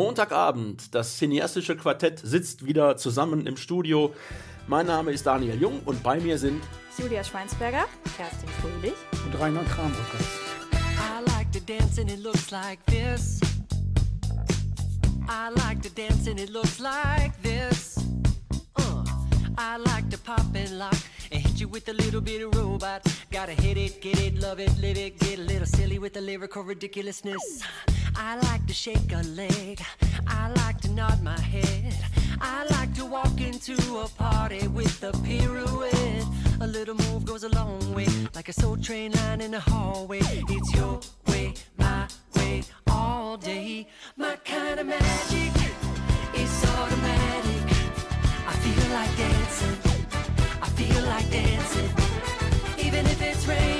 Montagabend. Das cineastische Quartett sitzt wieder zusammen im Studio. Mein Name ist Daniel Jung und bei mir sind Julia Schweinsberger, Kerstin Fröhlich und Rainer Krambuckers. I like to dance and it looks like this. I like to dance and it looks like this. Uh, I like to pop and lock and hit you with a little bit of robot. Gotta hit it, get it, love it, live it, get a little silly with the lyrical ridiculousness. I like to shake a leg, I like to nod my head. I like to walk into a party with a pirouette. A little move goes a long way, like a soul train line in the hallway. It's your way, my way, all day. My kind of magic is automatic. I feel like dancing. I feel like dancing. Even if it's raining,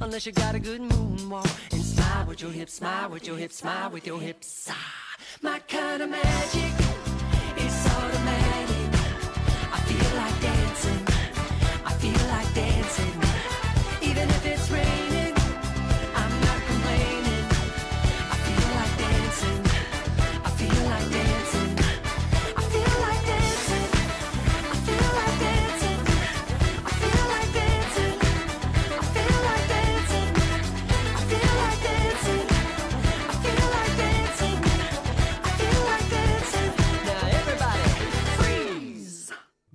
unless you got a good moonwalk. And smile with your hips, smile with your hips, smile with your hips. Ah, my kind of magic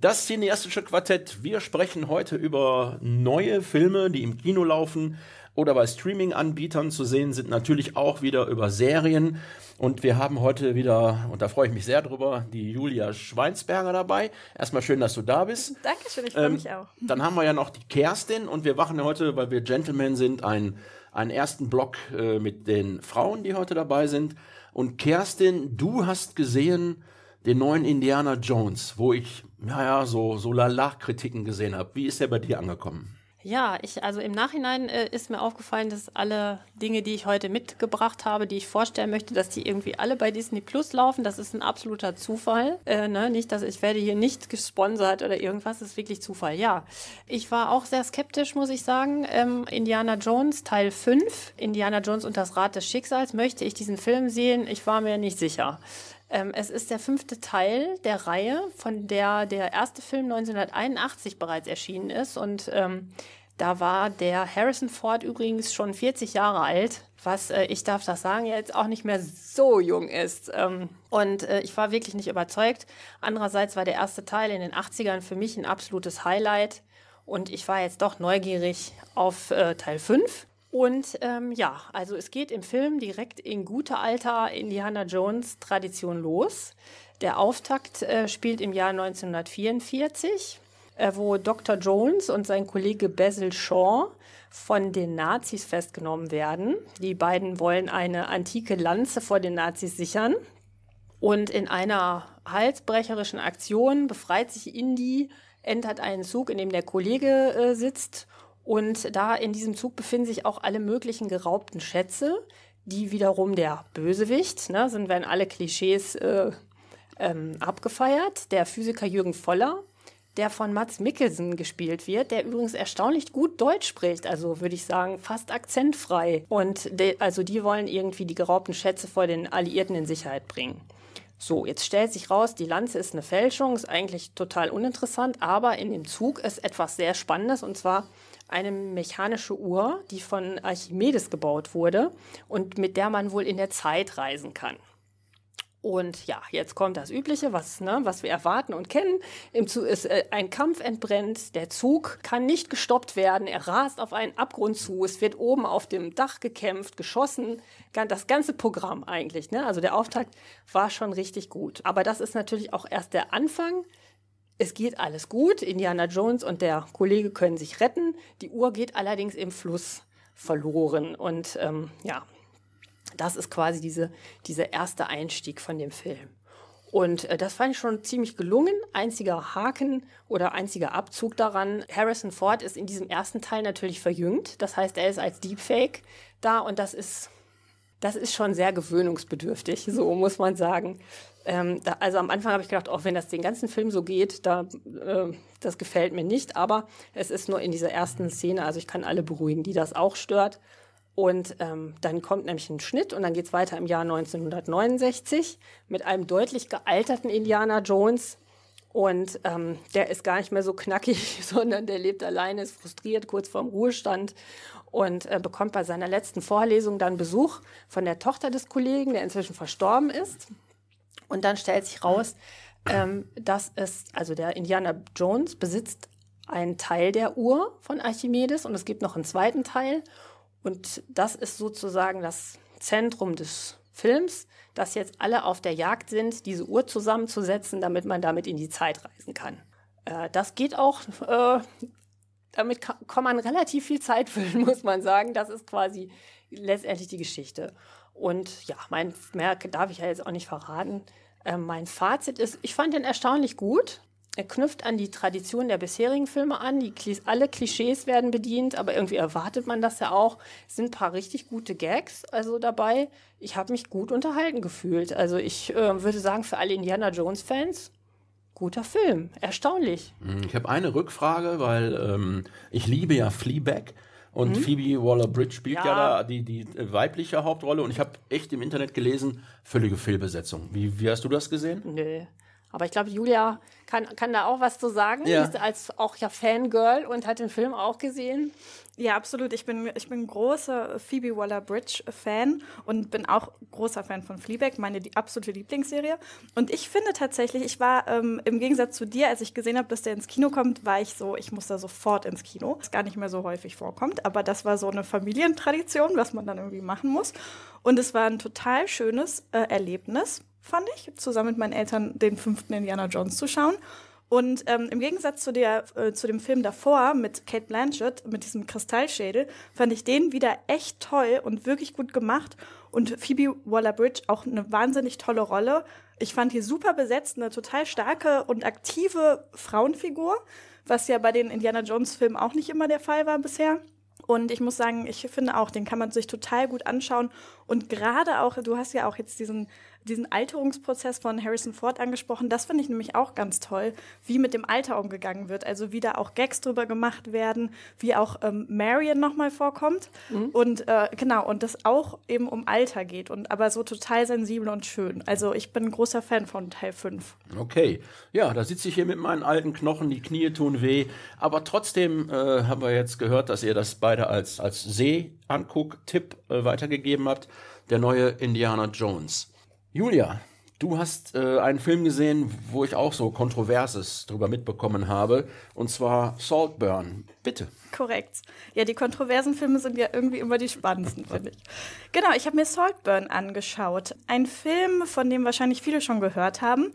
das cineastische Quartett. Wir sprechen heute über neue Filme, die im Kino laufen oder bei Streaming-Anbietern zu sehen sind. Natürlich auch wieder über Serien. Und wir haben heute wieder, und da freue ich mich sehr drüber, die Julia Schweinsberger dabei. Erstmal schön, dass du da bist. Dankeschön, ich freue Ähm, mich auch. Dann haben wir ja noch die Kerstin und wir machen heute, weil wir Gentlemen sind, einen, einen ersten Block äh, mit den Frauen, die heute dabei sind. Und Kerstin, du hast gesehen den neuen Indiana Jones, wo ich, naja, so, so Lala-Kritiken gesehen habe. Wie ist der bei dir angekommen? Ja, ich, also im Nachhinein äh, ist mir aufgefallen, dass alle Dinge, die ich heute mitgebracht habe, die ich vorstellen möchte, dass die irgendwie alle bei Disney Plus laufen. Das ist ein absoluter Zufall. Äh, ne? Nicht, dass ich werde hier nicht gesponsert oder irgendwas. Das ist wirklich Zufall. Ja, ich war auch sehr skeptisch, muss ich sagen. Ähm, Indiana Jones Teil 5, Indiana Jones und das Rad des Schicksals. Möchte ich diesen Film sehen? Ich war mir nicht sicher. Ähm, es ist der fünfte Teil der Reihe, von der der erste Film 1981 bereits erschienen ist. Und ähm, da war der Harrison Ford übrigens schon 40 Jahre alt, was, äh, ich darf das sagen, jetzt auch nicht mehr so jung ist. Ähm, und äh, ich war wirklich nicht überzeugt. Andererseits war der erste Teil in den 80ern für mich ein absolutes Highlight. Und ich war jetzt doch neugierig auf äh, Teil 5. Und ähm, ja, also es geht im Film direkt in guter alter Indiana Jones Tradition los. Der Auftakt äh, spielt im Jahr 1944, äh, wo Dr. Jones und sein Kollege Basil Shaw von den Nazis festgenommen werden. Die beiden wollen eine antike Lanze vor den Nazis sichern. Und in einer halsbrecherischen Aktion befreit sich Indy, entert einen Zug, in dem der Kollege äh, sitzt. Und da in diesem Zug befinden sich auch alle möglichen geraubten Schätze, die wiederum der Bösewicht, ne, sind werden alle Klischees äh, ähm, abgefeiert. Der Physiker Jürgen Voller, der von Mats Mikkelsen gespielt wird, der übrigens erstaunlich gut Deutsch spricht, also würde ich sagen fast akzentfrei. Und also die wollen irgendwie die geraubten Schätze vor den Alliierten in Sicherheit bringen. So, jetzt stellt sich raus, die Lanze ist eine Fälschung, ist eigentlich total uninteressant, aber in dem Zug ist etwas sehr Spannendes und zwar eine mechanische Uhr, die von Archimedes gebaut wurde und mit der man wohl in der Zeit reisen kann. Und ja, jetzt kommt das Übliche, was, ne, was wir erwarten und kennen. Im Zug ist äh, ein Kampf entbrennt. Der Zug kann nicht gestoppt werden. Er rast auf einen Abgrund zu. Es wird oben auf dem Dach gekämpft, geschossen. Das ganze Programm eigentlich. Ne? Also der Auftakt war schon richtig gut. Aber das ist natürlich auch erst der Anfang. Es geht alles gut. Indiana Jones und der Kollege können sich retten. Die Uhr geht allerdings im Fluss verloren. Und ähm, ja, das ist quasi diese, dieser erste Einstieg von dem Film. Und äh, das fand ich schon ziemlich gelungen. Einziger Haken oder einziger Abzug daran, Harrison Ford ist in diesem ersten Teil natürlich verjüngt. Das heißt, er ist als Deepfake da und das ist, das ist schon sehr gewöhnungsbedürftig, so muss man sagen. Ähm, da, also am Anfang habe ich gedacht, auch wenn das den ganzen Film so geht, da, äh, das gefällt mir nicht. Aber es ist nur in dieser ersten Szene, also ich kann alle beruhigen, die das auch stört. Und ähm, dann kommt nämlich ein Schnitt und dann geht es weiter im Jahr 1969 mit einem deutlich gealterten Indiana Jones. Und ähm, der ist gar nicht mehr so knackig, sondern der lebt alleine, ist frustriert, kurz vorm Ruhestand und äh, bekommt bei seiner letzten Vorlesung dann Besuch von der Tochter des Kollegen, der inzwischen verstorben ist. Und dann stellt sich raus, ähm, dass es, also der Indiana Jones besitzt einen Teil der Uhr von Archimedes und es gibt noch einen zweiten Teil. Und das ist sozusagen das Zentrum des Films, dass jetzt alle auf der Jagd sind, diese Uhr zusammenzusetzen, damit man damit in die Zeit reisen kann. Äh, das geht auch, äh, damit kann, kann man relativ viel Zeit füllen, muss man sagen. Das ist quasi letztendlich die Geschichte. Und ja, mein mehr darf ich ja jetzt auch nicht verraten. Äh, mein Fazit ist, ich fand den erstaunlich gut. Er knüpft an die Tradition der bisherigen Filme an. Die, alle Klischees werden bedient, aber irgendwie erwartet man das ja auch. Es sind ein paar richtig gute Gags also dabei. Ich habe mich gut unterhalten gefühlt. Also ich äh, würde sagen, für alle Indiana Jones-Fans, guter Film. Erstaunlich. Hm, ich habe eine Rückfrage, weil ähm, ich liebe ja Fleabag. Und mhm. Phoebe Waller-Bridge spielt ja. ja, da die, die weibliche Hauptrolle. Und ich habe echt im Internet gelesen, völlige Fehlbesetzung. Wie, wie hast du das gesehen? Nö. Aber ich glaube, Julia kann, kann da auch was zu sagen. Ja. ist als auch ja Fangirl und hat den Film auch gesehen. Ja, absolut. Ich bin, ich bin großer Phoebe Waller-Bridge-Fan und bin auch großer Fan von Fleabag, meine die absolute Lieblingsserie. Und ich finde tatsächlich, ich war ähm, im Gegensatz zu dir, als ich gesehen habe, dass der ins Kino kommt, war ich so, ich muss da sofort ins Kino. Was gar nicht mehr so häufig vorkommt, aber das war so eine Familientradition, was man dann irgendwie machen muss. Und es war ein total schönes äh, Erlebnis fand ich, zusammen mit meinen Eltern den fünften Indiana Jones zu schauen. Und ähm, im Gegensatz zu, der, äh, zu dem Film davor mit Kate Blanchett, mit diesem Kristallschädel, fand ich den wieder echt toll und wirklich gut gemacht. Und Phoebe Waller-Bridge auch eine wahnsinnig tolle Rolle. Ich fand die super besetzt, eine total starke und aktive Frauenfigur, was ja bei den Indiana Jones-Filmen auch nicht immer der Fall war bisher. Und ich muss sagen, ich finde auch, den kann man sich total gut anschauen. Und gerade auch, du hast ja auch jetzt diesen diesen Alterungsprozess von Harrison Ford angesprochen. Das finde ich nämlich auch ganz toll, wie mit dem Alter umgegangen wird. Also wie da auch Gags drüber gemacht werden, wie auch ähm, Marion nochmal vorkommt. Mhm. Und äh, genau, und das auch eben um Alter geht. Und aber so total sensibel und schön. Also ich bin ein großer Fan von Teil 5. Okay. Ja, da sitze ich hier mit meinen alten Knochen, die Knie tun weh. Aber trotzdem äh, haben wir jetzt gehört, dass ihr das beide als, als Seh-Anguck-Tipp äh, weitergegeben habt. Der neue Indiana Jones. Julia, du hast äh, einen Film gesehen, wo ich auch so Kontroverses drüber mitbekommen habe, und zwar Saltburn. Bitte. Korrekt. Ja, die kontroversen Filme sind ja irgendwie immer die spannendsten, finde ich. Genau, ich habe mir Saltburn angeschaut. Ein Film, von dem wahrscheinlich viele schon gehört haben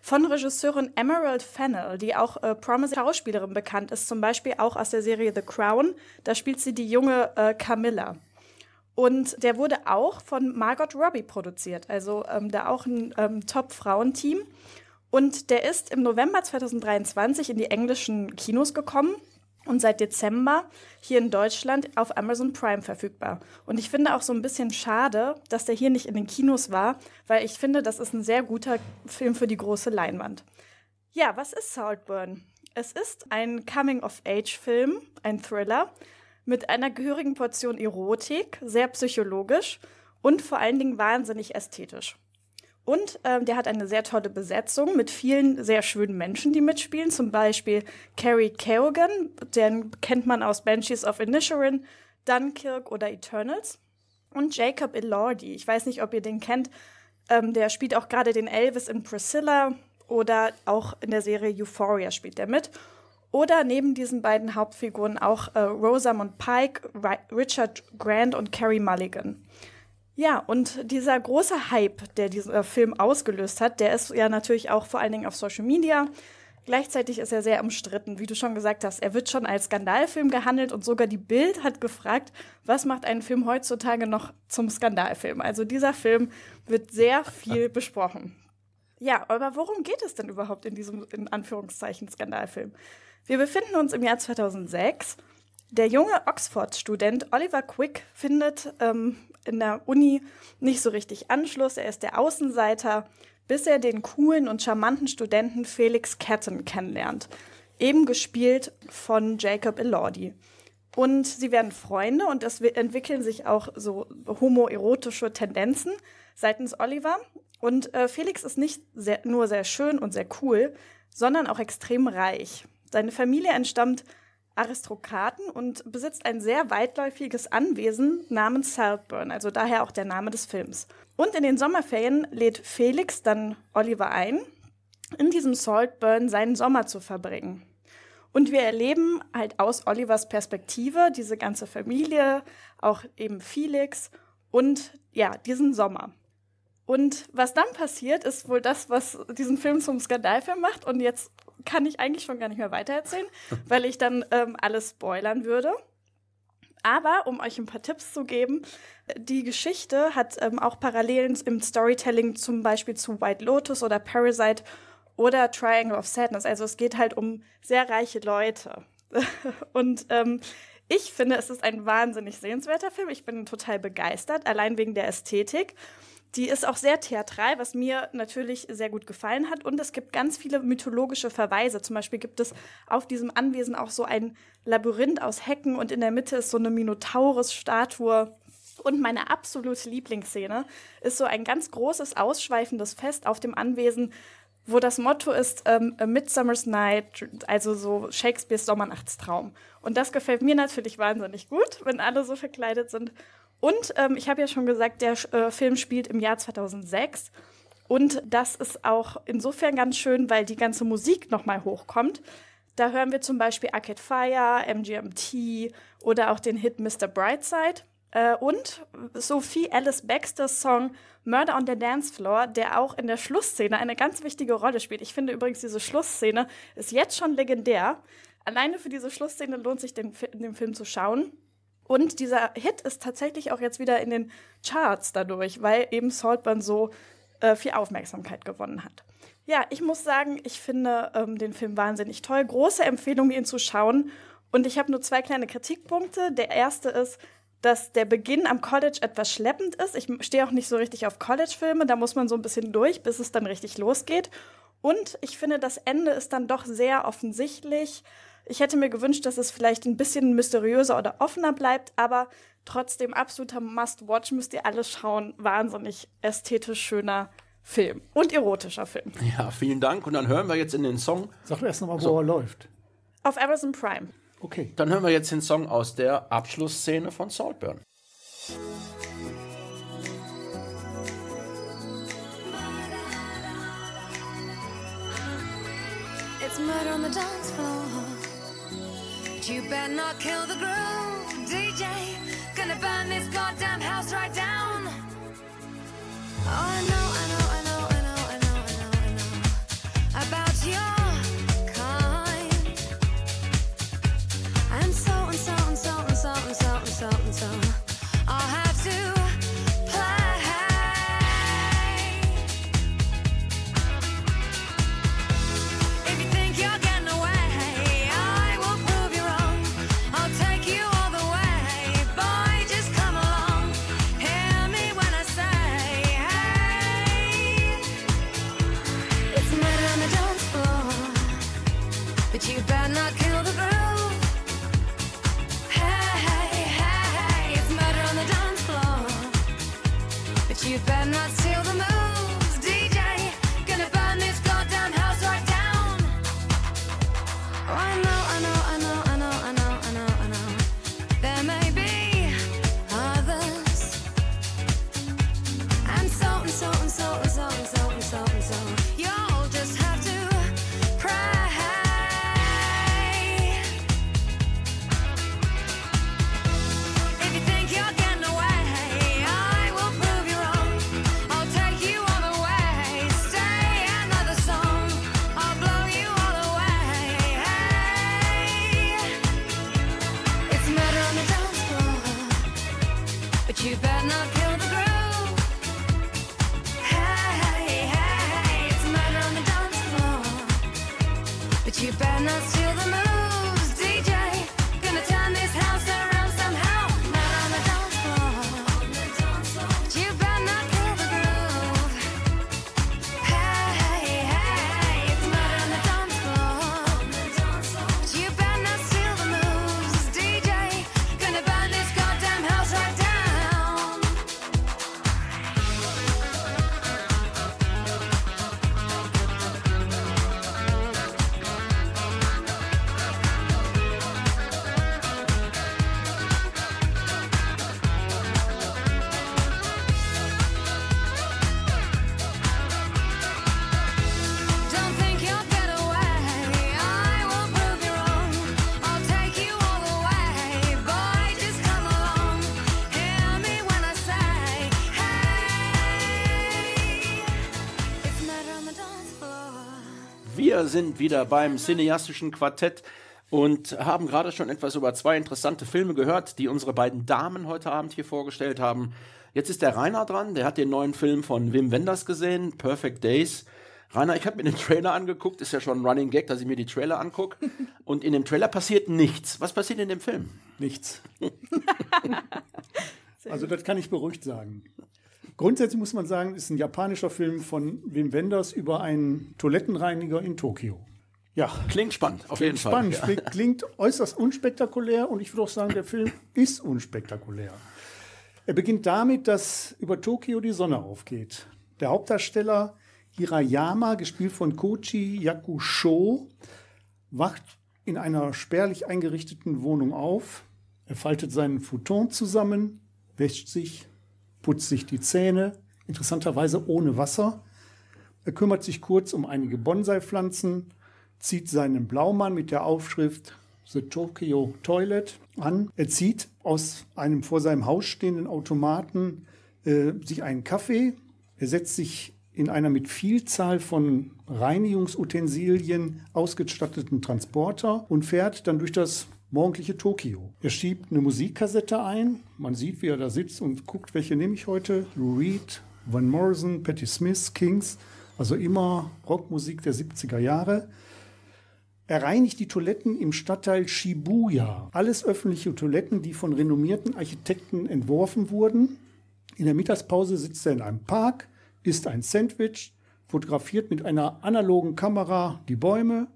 von Regisseurin Emerald Fennell, die auch äh, Promise Schauspielerin bekannt ist, zum Beispiel auch aus der Serie The Crown. Da spielt sie die junge äh, Camilla. Und der wurde auch von Margot Robbie produziert, also ähm, da auch ein ähm, Top-Frauenteam. Und der ist im November 2023 in die englischen Kinos gekommen und seit Dezember hier in Deutschland auf Amazon Prime verfügbar. Und ich finde auch so ein bisschen schade, dass der hier nicht in den Kinos war, weil ich finde, das ist ein sehr guter Film für die große Leinwand. Ja, was ist Saltburn? Es ist ein Coming-of-Age-Film, ein Thriller mit einer gehörigen Portion Erotik, sehr psychologisch und vor allen Dingen wahnsinnig ästhetisch. Und ähm, der hat eine sehr tolle Besetzung mit vielen sehr schönen Menschen, die mitspielen. Zum Beispiel Carrie Keoghan, den kennt man aus Banshees of Inisherin, Dunkirk oder Eternals. Und Jacob Elordi, ich weiß nicht, ob ihr den kennt, Ähm, der spielt auch gerade den Elvis in Priscilla oder auch in der Serie Euphoria spielt er mit. Oder neben diesen beiden Hauptfiguren auch äh, Rosamund Pike, Ri Richard Grant und Carrie Mulligan. Ja, und dieser große Hype, der dieser Film ausgelöst hat, der ist ja natürlich auch vor allen Dingen auf Social Media. Gleichzeitig ist er sehr umstritten, wie du schon gesagt hast. Er wird schon als Skandalfilm gehandelt und sogar die Bild hat gefragt, was macht einen Film heutzutage noch zum Skandalfilm? Also dieser Film wird sehr viel besprochen. Ja, aber worum geht es denn überhaupt in diesem, in Anführungszeichen, Skandalfilm? Wir befinden uns im Jahr 2006. Der junge Oxford-Student Oliver Quick findet ähm, in der Uni nicht so richtig Anschluss. Er ist der Außenseiter, bis er den coolen und charmanten Studenten Felix Catton kennenlernt. Eben gespielt von Jacob Elordi. Und sie werden Freunde und es entwickeln sich auch so homoerotische Tendenzen seitens Oliver. Und äh, Felix ist nicht sehr, nur sehr schön und sehr cool, sondern auch extrem reich. Seine Familie entstammt Aristokraten und besitzt ein sehr weitläufiges Anwesen namens Saltburn, also daher auch der Name des Films. Und in den Sommerferien lädt Felix dann Oliver ein, in diesem Saltburn seinen Sommer zu verbringen. Und wir erleben halt aus Olivers Perspektive diese ganze Familie, auch eben Felix und ja, diesen Sommer. Und was dann passiert, ist wohl das, was diesen Film zum Skandalfilm macht. Und jetzt kann ich eigentlich schon gar nicht mehr weitererzählen, weil ich dann ähm, alles spoilern würde. Aber um euch ein paar Tipps zu geben, die Geschichte hat ähm, auch Parallelen im Storytelling zum Beispiel zu White Lotus oder Parasite oder Triangle of Sadness. Also es geht halt um sehr reiche Leute. Und ähm, ich finde, es ist ein wahnsinnig sehenswerter Film. Ich bin total begeistert, allein wegen der Ästhetik. Die ist auch sehr theatral, was mir natürlich sehr gut gefallen hat. Und es gibt ganz viele mythologische Verweise. Zum Beispiel gibt es auf diesem Anwesen auch so ein Labyrinth aus Hecken und in der Mitte ist so eine Minotaurus-Statue. Und meine absolute Lieblingsszene ist so ein ganz großes, ausschweifendes Fest auf dem Anwesen, wo das Motto ist ähm, A Midsummer's Night, also so Shakespeares Sommernachtstraum. Und das gefällt mir natürlich wahnsinnig gut, wenn alle so verkleidet sind. Und ähm, ich habe ja schon gesagt, der äh, Film spielt im Jahr 2006. Und das ist auch insofern ganz schön, weil die ganze Musik nochmal hochkommt. Da hören wir zum Beispiel Arcade Fire, MGMT oder auch den Hit Mr. Brightside. Äh, und Sophie Alice Baxters Song Murder on the Dance Floor, der auch in der Schlussszene eine ganz wichtige Rolle spielt. Ich finde übrigens, diese Schlussszene ist jetzt schon legendär. Alleine für diese Schlussszene lohnt sich, den, den Film zu schauen. Und dieser Hit ist tatsächlich auch jetzt wieder in den Charts dadurch, weil eben Saltburn so äh, viel Aufmerksamkeit gewonnen hat. Ja, ich muss sagen, ich finde ähm, den Film wahnsinnig toll. Große Empfehlung, ihn zu schauen. Und ich habe nur zwei kleine Kritikpunkte. Der erste ist, dass der Beginn am College etwas schleppend ist. Ich stehe auch nicht so richtig auf College-Filme. Da muss man so ein bisschen durch, bis es dann richtig losgeht. Und ich finde, das Ende ist dann doch sehr offensichtlich. Ich hätte mir gewünscht, dass es vielleicht ein bisschen mysteriöser oder offener bleibt, aber trotzdem absoluter Must-Watch müsst ihr alles schauen. Wahnsinnig ästhetisch schöner Film und erotischer Film. Ja, vielen Dank. Und dann hören wir jetzt in den Song. Sag erst nochmal, wo so. er läuft. Auf Amazon Prime. Okay. Dann hören wir jetzt den Song aus der Abschlussszene von Saltburn. It's murder on the dance floor. You better not kill the groove, DJ. Gonna burn this goddamn house right down. Oh, I know, sind wieder beim cineastischen Quartett und haben gerade schon etwas über zwei interessante Filme gehört, die unsere beiden Damen heute Abend hier vorgestellt haben. Jetzt ist der Rainer dran, der hat den neuen Film von Wim Wenders gesehen, Perfect Days. Rainer, ich habe mir den Trailer angeguckt, ist ja schon ein Running Gag, dass ich mir die Trailer angucke. Und in dem Trailer passiert nichts. Was passiert in dem Film? Nichts. also das kann ich beruhigt sagen. Grundsätzlich muss man sagen, ist ein japanischer Film von Wim Wenders über einen Toilettenreiniger in Tokio. Ja. Klingt spannend, auf klingt jeden Fall. Spannend, ja. klingt äußerst unspektakulär und ich würde auch sagen, der Film ist unspektakulär. Er beginnt damit, dass über Tokio die Sonne aufgeht. Der Hauptdarsteller Hirayama, gespielt von Kochi Yakusho, wacht in einer spärlich eingerichteten Wohnung auf. Er faltet seinen Futon zusammen, wäscht sich, putzt sich die Zähne, interessanterweise ohne Wasser. Er kümmert sich kurz um einige Bonsai-Pflanzen, zieht seinen Blaumann mit der Aufschrift The Tokyo Toilet an. Er zieht aus einem vor seinem Haus stehenden Automaten äh, sich einen Kaffee. Er setzt sich in einer mit Vielzahl von Reinigungsutensilien ausgestatteten Transporter und fährt dann durch das morgendliche Tokio. Er schiebt eine Musikkassette ein. Man sieht, wie er da sitzt und guckt, welche nehme ich heute. Lou Reed, Van Morrison, Patti Smith, Kings. Also immer Rockmusik der 70er Jahre. Er reinigt die Toiletten im Stadtteil Shibuya. Alles öffentliche Toiletten, die von renommierten Architekten entworfen wurden. In der Mittagspause sitzt er in einem Park, isst ein Sandwich, fotografiert mit einer analogen Kamera die Bäume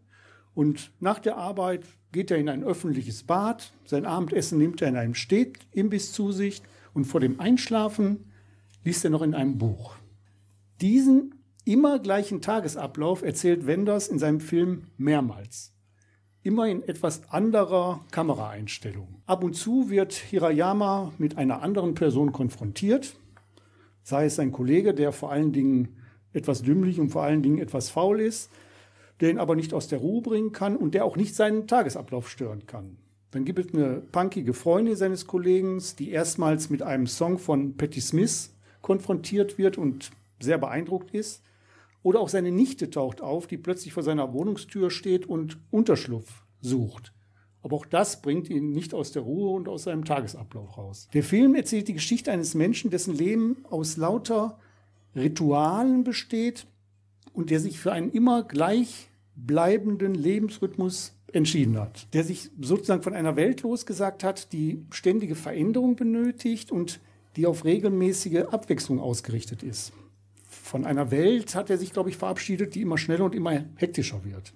und nach der Arbeit geht er in ein öffentliches Bad. Sein Abendessen nimmt er in einem Städtimbiss zu sich und vor dem Einschlafen liest er noch in einem Buch. Diesen immer gleichen Tagesablauf erzählt Wenders in seinem Film mehrmals. Immer in etwas anderer Kameraeinstellung. Ab und zu wird Hirayama mit einer anderen Person konfrontiert, sei es ein Kollege, der vor allen Dingen etwas dümmlich und vor allen Dingen etwas faul ist, der ihn aber nicht aus der Ruhe bringen kann und der auch nicht seinen Tagesablauf stören kann. Dann gibt es eine punkige Freundin seines Kollegen, die erstmals mit einem Song von Patti Smith konfrontiert wird und sehr beeindruckt ist. Oder auch seine Nichte taucht auf, die plötzlich vor seiner Wohnungstür steht und Unterschlupf sucht. Aber auch das bringt ihn nicht aus der Ruhe und aus seinem Tagesablauf raus. Der Film erzählt die Geschichte eines Menschen, dessen Leben aus lauter Ritualen besteht und der sich für einen immer gleichbleibenden Lebensrhythmus entschieden hat. Der sich sozusagen von einer Welt losgesagt hat, die ständige Veränderung benötigt und die auf regelmäßige Abwechslung ausgerichtet ist von einer Welt hat er sich, glaube ich, verabschiedet, die immer schneller und immer hektischer wird.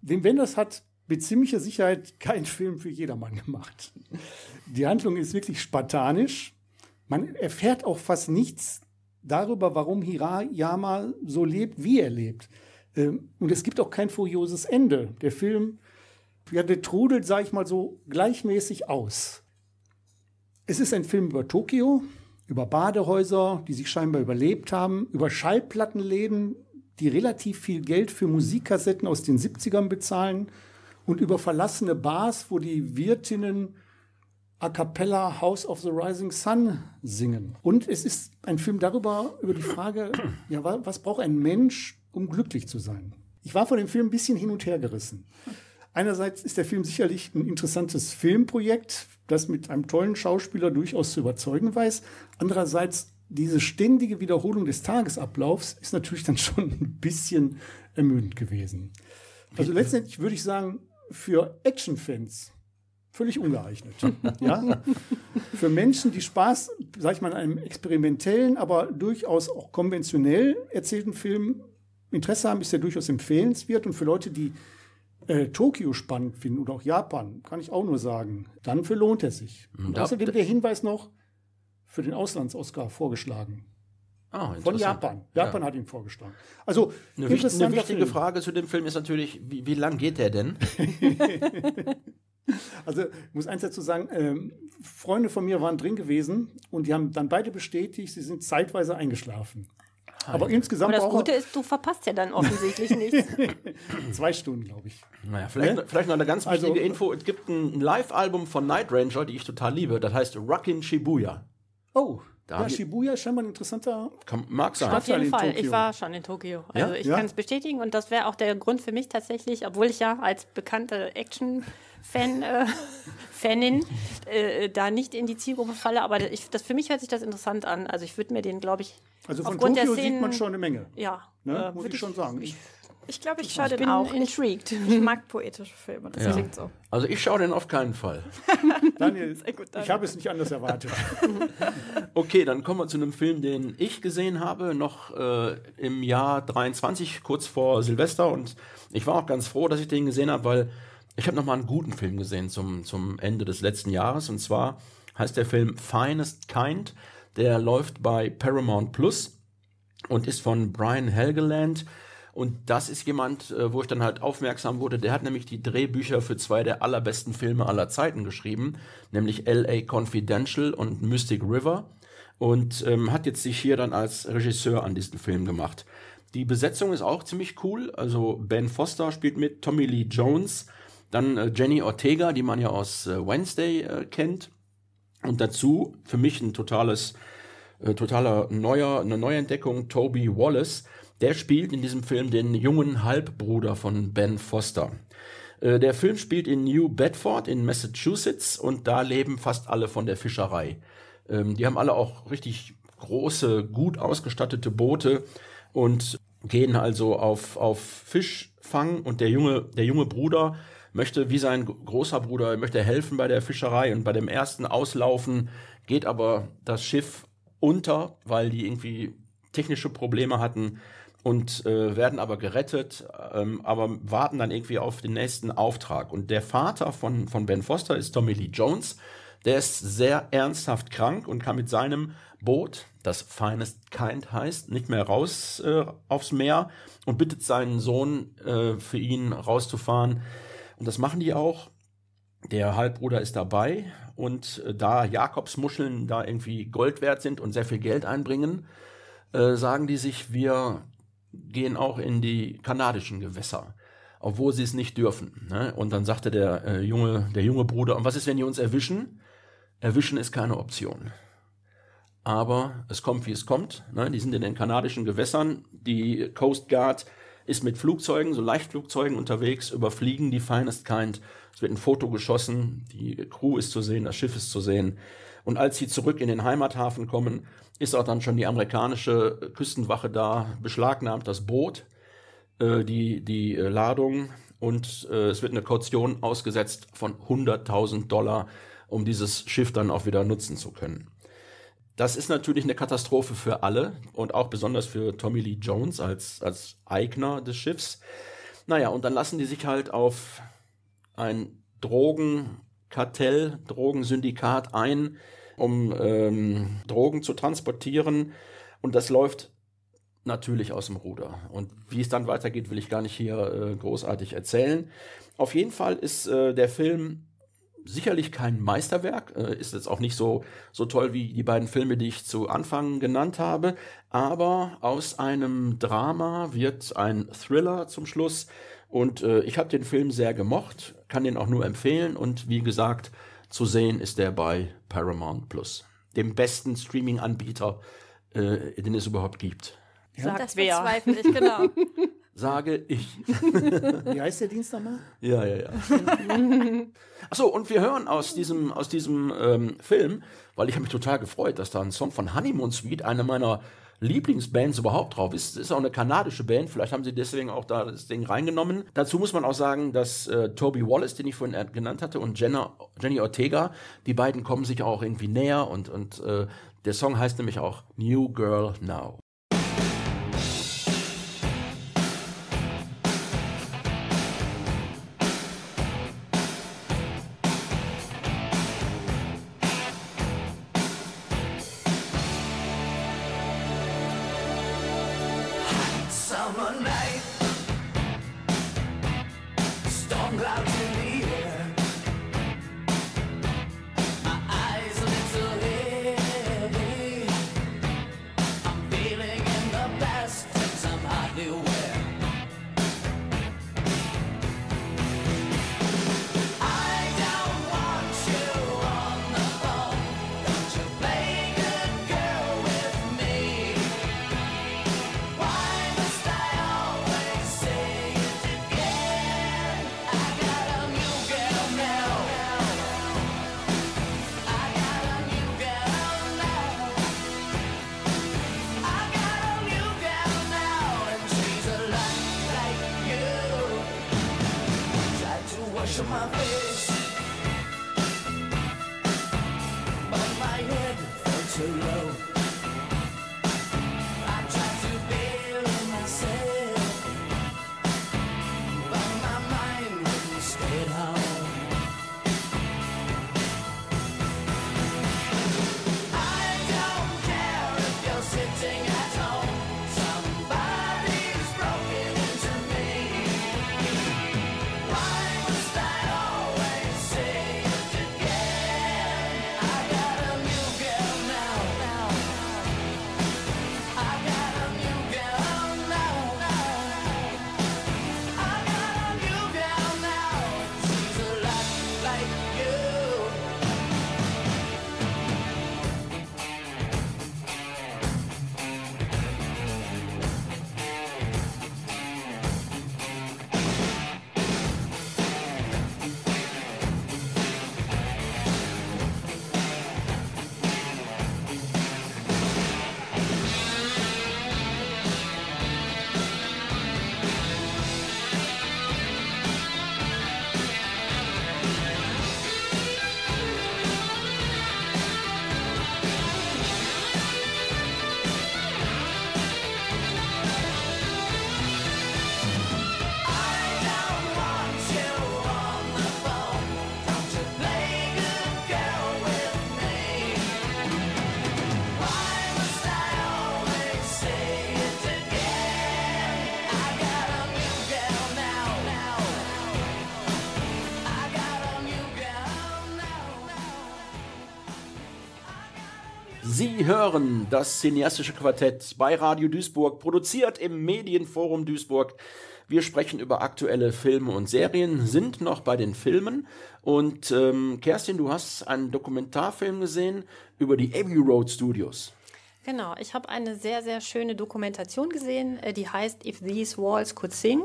Wim Wenders hat mit ziemlicher Sicherheit keinen Film für jedermann gemacht. Die Handlung ist wirklich spartanisch. Man erfährt auch fast nichts darüber, warum Hirayama so lebt, wie er lebt. Ähm, und es gibt auch kein furioses Ende. Der Film, ja, der trudelt, sage ich mal so, gleichmäßig aus. Es ist ein Film über Tokio, über Badehäuser, die sich scheinbar überlebt haben, über Schallplattenläden, die relativ viel Geld für Musikkassetten aus den 70ern bezahlen und über verlassene Bars, wo die Wirtinnen a cappella House of the Rising Sun singen. Und es ist ein Film darüber, über die Frage, ja, was braucht ein Mensch, um glücklich zu sein? Ich war von dem Film ein bisschen hin und her gerissen. Einerseits ist der Film sicherlich ein interessantes Filmprojekt, das mit einem tollen Schauspieler durchaus zu überzeugen weiß. Andererseits diese ständige Wiederholung des Tagesablaufs ist natürlich dann schon ein bisschen ermüdend gewesen. Also letztendlich würde ich sagen, für Actionfans völlig ungeeignet. ja? Für Menschen, die Spaß, sag ich mal, an einem experimentellen, aber durchaus auch konventionell erzählten Film Interesse haben, ist er durchaus empfehlenswert. Und für Leute, die äh, Tokio spannend finden oder auch Japan, kann ich auch nur sagen, dann für lohnt er sich. Und da, außerdem der Hinweis noch für den Auslands-Oscar vorgeschlagen. Ah, Von Japan. Japan ja. hat ihn vorgeschlagen. Also eine, eine wichtige Film. Frage zu dem Film ist natürlich, wie, wie lang geht der denn? also ich muss eins dazu sagen, ähm, Freunde von mir waren drin gewesen und die haben dann beide bestätigt, sie sind zeitweise eingeschlafen. Aber insgesamt. Aber das Gute ist, du verpasst ja dann offensichtlich nichts. Zwei Stunden, glaube ich. Naja, vielleicht, ne? vielleicht noch eine ganz wichtige also, Info. Es gibt ein Live-Album von Night Ranger, die ich total liebe. Das heißt Rockin' Shibuya. Oh, Da Ja, Shibuya ist scheinbar ein interessanter. kann, mag sein. Auf jeden in Fall. Tokio. Ich war schon in Tokio. Also ich Ja? kann es bestätigen und das wäre auch der Grund für mich tatsächlich, obwohl ich ja als bekannte Action-Fan, äh, Fanin, äh, da nicht in die Zielgruppe falle, aber ich, das, für mich hört sich das interessant an. Also ich würde mir den, glaube ich, Also von aufgrund Tokio der Szenen, sieht man schon eine Menge. ja, Ne? äh, Muss ich schon sagen. Ich, Ich glaube, ich schaue Ich den bin auch. Ich, intrigued. ich mag poetische Filme, das Ja. klingt so. Also ich schaue den auf keinen Fall. Daniel, gut, ich Daniel. habe es nicht anders erwartet. Okay, dann kommen wir zu einem Film, den ich gesehen habe, noch äh, im Jahr 23, kurz vor Silvester. Und ich war auch ganz froh, dass ich den gesehen habe, weil ich habe noch mal einen guten Film gesehen zum, zum Ende des letzten Jahres. Und zwar heißt der Film Finest Kind. Der läuft bei Paramount Plus und ist von Brian Helgeland. Und das ist jemand, äh, wo ich dann halt aufmerksam wurde. Der hat nämlich die Drehbücher für zwei der allerbesten Filme aller Zeiten geschrieben, nämlich LA Confidential und Mystic River. Und ähm, hat jetzt sich hier dann als Regisseur an diesen Film gemacht. Die Besetzung ist auch ziemlich cool. Also Ben Foster spielt mit, Tommy Lee Jones, dann äh, Jenny Ortega, die man ja aus äh, Wednesday äh, kennt. Und dazu für mich ein totales äh, totaler neuer, eine Neuentdeckung, Toby Wallace. Der spielt in diesem Film den jungen Halbbruder von Ben Foster. Äh, der Film spielt in New Bedford in Massachusetts und da leben fast alle von der Fischerei. Ähm, die haben alle auch richtig große, gut ausgestattete Boote und gehen also auf, auf Fischfang und der junge, der junge Bruder möchte wie sein großer Bruder, möchte helfen bei der Fischerei und bei dem ersten Auslaufen geht aber das Schiff unter, weil die irgendwie technische Probleme hatten und äh, werden aber gerettet, ähm, aber warten dann irgendwie auf den nächsten Auftrag. Und der Vater von, von Ben Foster ist Tommy Lee Jones. Der ist sehr ernsthaft krank und kann mit seinem Boot, das Finest Kind heißt, nicht mehr raus äh, aufs Meer und bittet seinen Sohn, äh, für ihn rauszufahren. Und das machen die auch. Der Halbbruder ist dabei und äh, da Jakobsmuscheln da irgendwie Gold wert sind und sehr viel Geld einbringen, äh, sagen die sich, wir gehen auch in die kanadischen Gewässer, obwohl sie es nicht dürfen. Ne? Und dann sagte der äh, junge, der junge Bruder, und was ist, wenn die uns erwischen? Erwischen ist keine Option. Aber es kommt, wie es kommt. Ne? Die sind in den kanadischen Gewässern. Die Coast Guard ist mit Flugzeugen, so Leichtflugzeugen unterwegs, überfliegen die Finest Kind. Es wird ein Foto geschossen, die Crew ist zu sehen, das Schiff ist zu sehen. Und als sie zurück in den Heimathafen kommen, ist auch dann schon die amerikanische Küstenwache da, beschlagnahmt das Boot, äh, die, die äh, Ladung und äh, es wird eine Kaution ausgesetzt von 100.000 Dollar, um dieses Schiff dann auch wieder nutzen zu können. Das ist natürlich eine Katastrophe für alle und auch besonders für Tommy Lee Jones als, als Eigner des Schiffs. Naja, und dann lassen die sich halt auf ein Drogenkartell, Drogensyndikat ein, um ähm, Drogen zu transportieren. Und das läuft natürlich aus dem Ruder. Und wie es dann weitergeht, will ich gar nicht hier äh, großartig erzählen. Auf jeden Fall ist äh, der Film sicherlich kein Meisterwerk, äh, ist jetzt auch nicht so, so toll wie die beiden Filme, die ich zu Anfang genannt habe, aber aus einem Drama wird ein Thriller zum Schluss und äh, ich habe den Film sehr gemocht, kann den auch nur empfehlen und wie gesagt, zu sehen ist der bei Paramount Plus, dem besten Streaming-Anbieter, äh, den es überhaupt gibt. Sagt Das wer. bezweifle ich, genau. Sage ich. Wie heißt der Dienst nochmal? Ja, ja, ja. Achso, und wir hören aus diesem, aus diesem ähm, Film, weil ich habe mich total gefreut, dass da ein Song von Honeymoon Suite, eine meiner Lieblingsbands überhaupt drauf ist. Das ist auch eine kanadische Band, vielleicht haben sie deswegen auch da das Ding reingenommen. Dazu muss man auch sagen, dass äh, Toby Wallace, den ich vorhin genannt hatte, und Jenna, Jenny Ortega, die beiden kommen sich auch irgendwie näher und, und äh, der Song heißt nämlich auch New Girl Now. Hören das cineastische Quartett bei Radio Duisburg, produziert im Medienforum Duisburg. Wir sprechen über aktuelle Filme und Serien, sind noch bei den Filmen. Und ähm, Kerstin, du hast einen Dokumentarfilm gesehen über die Abbey Road Studios. Genau, ich habe eine sehr, sehr schöne Dokumentation gesehen, äh, die heißt If These Walls Could Sing.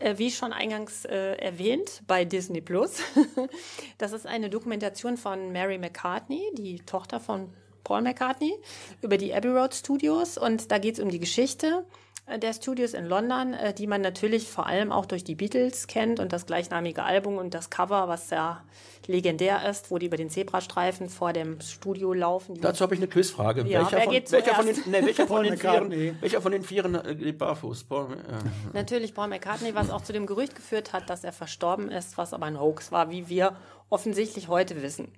Äh, Wie schon eingangs äh, erwähnt bei Disney Plus. Das ist eine Dokumentation von Mary McCartney, die Tochter von Paul McCartney, über die Abbey Road Studios. Und da geht es um die Geschichte äh, der Studios in London, äh, die man natürlich vor allem auch durch die Beatles kennt und das gleichnamige Album und das Cover, was ja legendär ist, wo die über den Zebrastreifen vor dem Studio laufen. Dazu habe ich eine Quizfrage. Ja, welcher, wer von, geht welcher, von den, zuerst? nee, welcher, von Paul den McCartney. Vieren, welcher von den Vieren äh, geht barfuß? Paul, ja. Natürlich Paul McCartney, was auch zu dem Gerücht geführt hat, dass er verstorben ist, was aber ein Hoax war, wie wir offensichtlich heute wissen.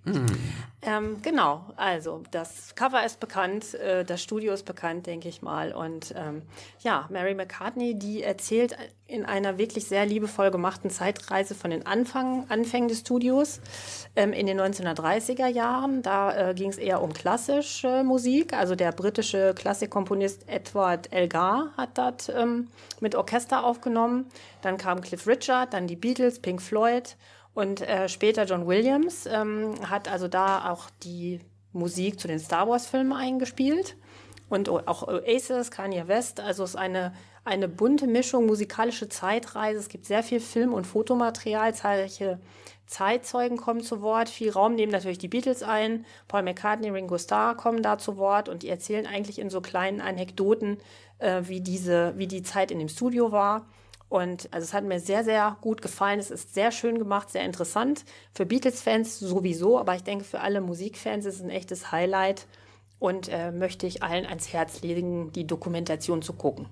Ähm, genau, also das Cover ist bekannt, äh, das Studio ist bekannt, denke ich mal. Und ähm, ja, Mary McCartney, die erzählt in einer wirklich sehr liebevoll gemachten Zeitreise von den Anfang, Anfängen des Studios ähm, in den 1930er Jahren. Da äh, ging es eher um klassische Musik. Also der britische Klassikkomponist Edward Elgar hat das ähm, mit Orchester aufgenommen. Dann kam Cliff Richard, dann die Beatles, Pink Floyd. Und äh, später John Williams ähm, hat also da auch die Musik zu den Star Wars-Filmen eingespielt. Und auch Oasis, Kanye West. Also es ist eine, eine bunte Mischung, musikalische Zeitreise. Es gibt sehr viel Film- und Fotomaterial. Zahlreiche Zeitzeugen kommen zu Wort. Viel Raum nehmen natürlich die Beatles ein. Paul McCartney, Ringo Starr kommen da zu Wort. Und die erzählen eigentlich in so kleinen Anekdoten, äh, wie, diese, wie die Zeit in dem Studio war. Und also es hat mir sehr, sehr gut gefallen. Es ist sehr schön gemacht, sehr interessant. Für Beatles-Fans sowieso, aber ich denke, für alle Musikfans ist es ein echtes Highlight. Und äh, möchte ich allen ans Herz legen, die Dokumentation zu gucken.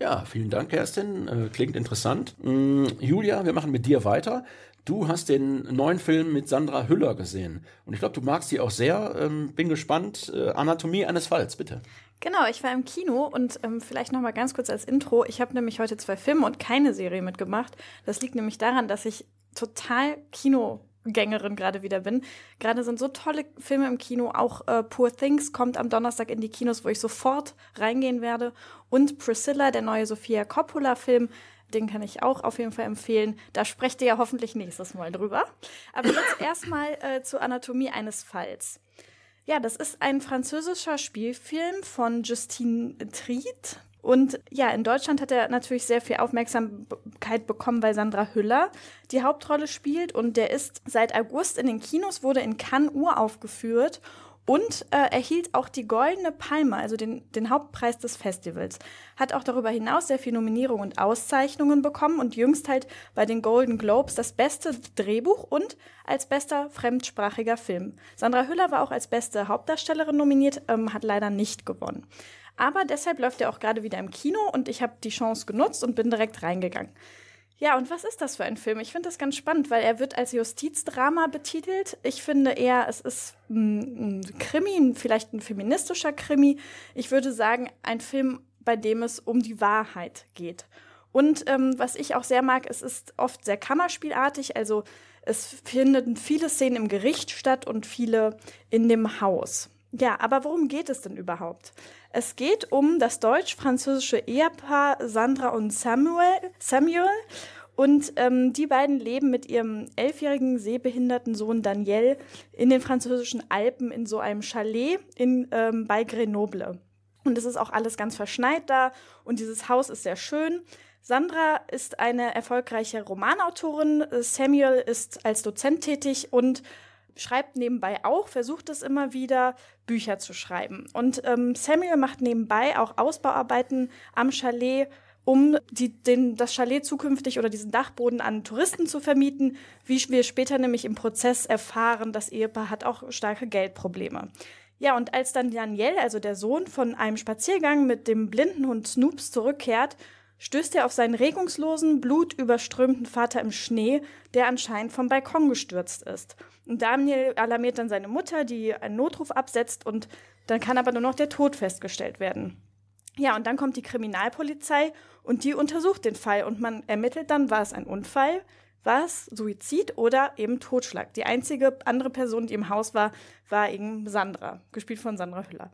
Ja, vielen Dank, Kerstin. Äh, klingt interessant. Mm, Julia, wir machen mit dir weiter. Du hast den neuen Film mit Sandra Hüller gesehen. Und ich glaube, du magst sie auch sehr. Ähm, bin gespannt. Äh, Anatomie eines Falls, bitte. Genau, ich war im Kino und ähm, vielleicht noch mal ganz kurz als Intro. Ich habe nämlich heute zwei Filme und keine Serie mitgemacht. Das liegt nämlich daran, dass ich total Kinogängerin gerade wieder bin. Gerade sind so tolle Filme im Kino. Auch äh, Poor Things kommt am Donnerstag in die Kinos, wo ich sofort reingehen werde. Und Priscilla, der neue Sofia Coppola-Film. Den kann ich auch auf jeden Fall empfehlen. Da sprecht ihr ja hoffentlich nächstes Mal drüber. Aber jetzt erstmal äh, zur Anatomie eines Falls. Ja, das ist ein französischer Spielfilm von Justine Triet. Und ja, in Deutschland hat er natürlich sehr viel Aufmerksamkeit bekommen, weil Sandra Hüller die Hauptrolle spielt. Und der ist seit August in den Kinos, wurde in Cannes uraufgeführt. Und äh, erhielt auch die Goldene Palme, also den, den Hauptpreis des Festivals. Hat auch darüber hinaus sehr viele Nominierungen und Auszeichnungen bekommen und jüngst halt bei den Golden Globes das beste Drehbuch und als bester fremdsprachiger Film. Sandra Hüller war auch als beste Hauptdarstellerin nominiert, ähm, hat leider nicht gewonnen. Aber deshalb läuft er auch gerade wieder im Kino und ich habe die Chance genutzt und bin direkt reingegangen. Ja, und was ist das für ein Film? Ich finde das ganz spannend, weil er wird als Justizdrama betitelt. Ich finde eher, es ist ein, ein Krimi, vielleicht ein feministischer Krimi. Ich würde sagen, ein Film, bei dem es um die Wahrheit geht. Und ähm, was ich auch sehr mag, es ist oft sehr kammerspielartig, also es finden viele Szenen im Gericht statt und viele in dem Haus. Ja, aber worum geht es denn überhaupt? Es geht um das deutsch-französische Ehepaar Sandra und Samuel. Samuel und ähm, die beiden leben mit ihrem elfjährigen sehbehinderten Sohn Daniel in den französischen Alpen in so einem Chalet in, ähm, bei Grenoble. Und es ist auch alles ganz verschneit da und dieses Haus ist sehr schön. Sandra ist eine erfolgreiche Romanautorin. Samuel ist als Dozent tätig und schreibt nebenbei auch, versucht es immer wieder, Bücher zu schreiben. Und ähm, Samuel macht nebenbei auch Ausbauarbeiten am Chalet, um die, den, das Chalet zukünftig oder diesen Dachboden an Touristen zu vermieten. Wie wir später nämlich im Prozess erfahren, das Ehepaar hat auch starke Geldprobleme. Ja, und als dann Daniel, also der Sohn, von einem Spaziergang mit dem blinden Hund Snoops zurückkehrt, stößt er auf seinen regungslosen, blutüberströmten Vater im Schnee, der anscheinend vom Balkon gestürzt ist. Und Daniel alarmiert dann seine Mutter, die einen Notruf absetzt und dann kann aber nur noch der Tod festgestellt werden. Ja, und dann kommt die Kriminalpolizei und die untersucht den Fall und man ermittelt dann, war es ein Unfall, war es Suizid oder eben Totschlag. Die einzige andere Person, die im Haus war, war eben Sandra, gespielt von Sandra Hüller.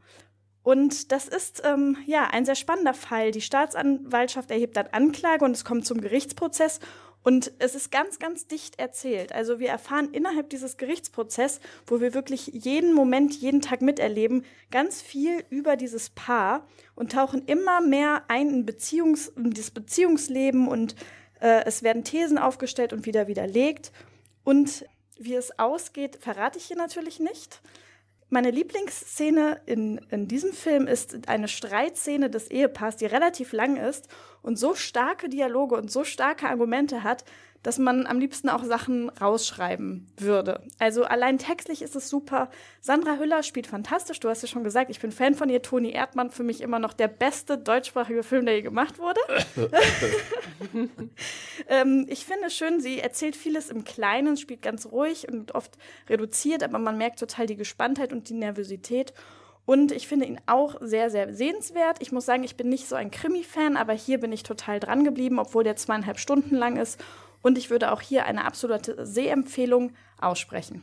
Und das ist ähm, ja ein sehr spannender Fall. Die Staatsanwaltschaft erhebt dann Anklage und es kommt zum Gerichtsprozess. Und es ist ganz, ganz dicht erzählt. Also wir erfahren innerhalb dieses Gerichtsprozesses, wo wir wirklich jeden Moment, jeden Tag miterleben, ganz viel über dieses Paar und tauchen immer mehr ein in, Beziehungs in das Beziehungsleben und äh, es werden Thesen aufgestellt und wieder widerlegt. Und wie es ausgeht, verrate ich hier natürlich nicht. Meine Lieblingsszene in, in diesem Film ist eine Streitszene des Ehepaars, die relativ lang ist und so starke Dialoge und so starke Argumente hat, dass man am liebsten auch Sachen rausschreiben würde. Also allein textlich ist es super. Sandra Hüller spielt fantastisch. Du hast ja schon gesagt, ich bin Fan von ihr. Toni Erdmann für mich immer noch der beste deutschsprachige Film, der je gemacht wurde. ähm, ich finde schön, sie erzählt vieles im Kleinen, spielt ganz ruhig und oft reduziert, aber man merkt total die Gespanntheit und die Nervosität. Und ich finde ihn auch sehr, sehr sehenswert. Ich muss sagen, ich bin nicht so ein Krimi-Fan, aber hier bin ich total dran geblieben, obwohl der zweieinhalb Stunden lang ist. Und ich würde auch hier eine absolute Sehempfehlung aussprechen.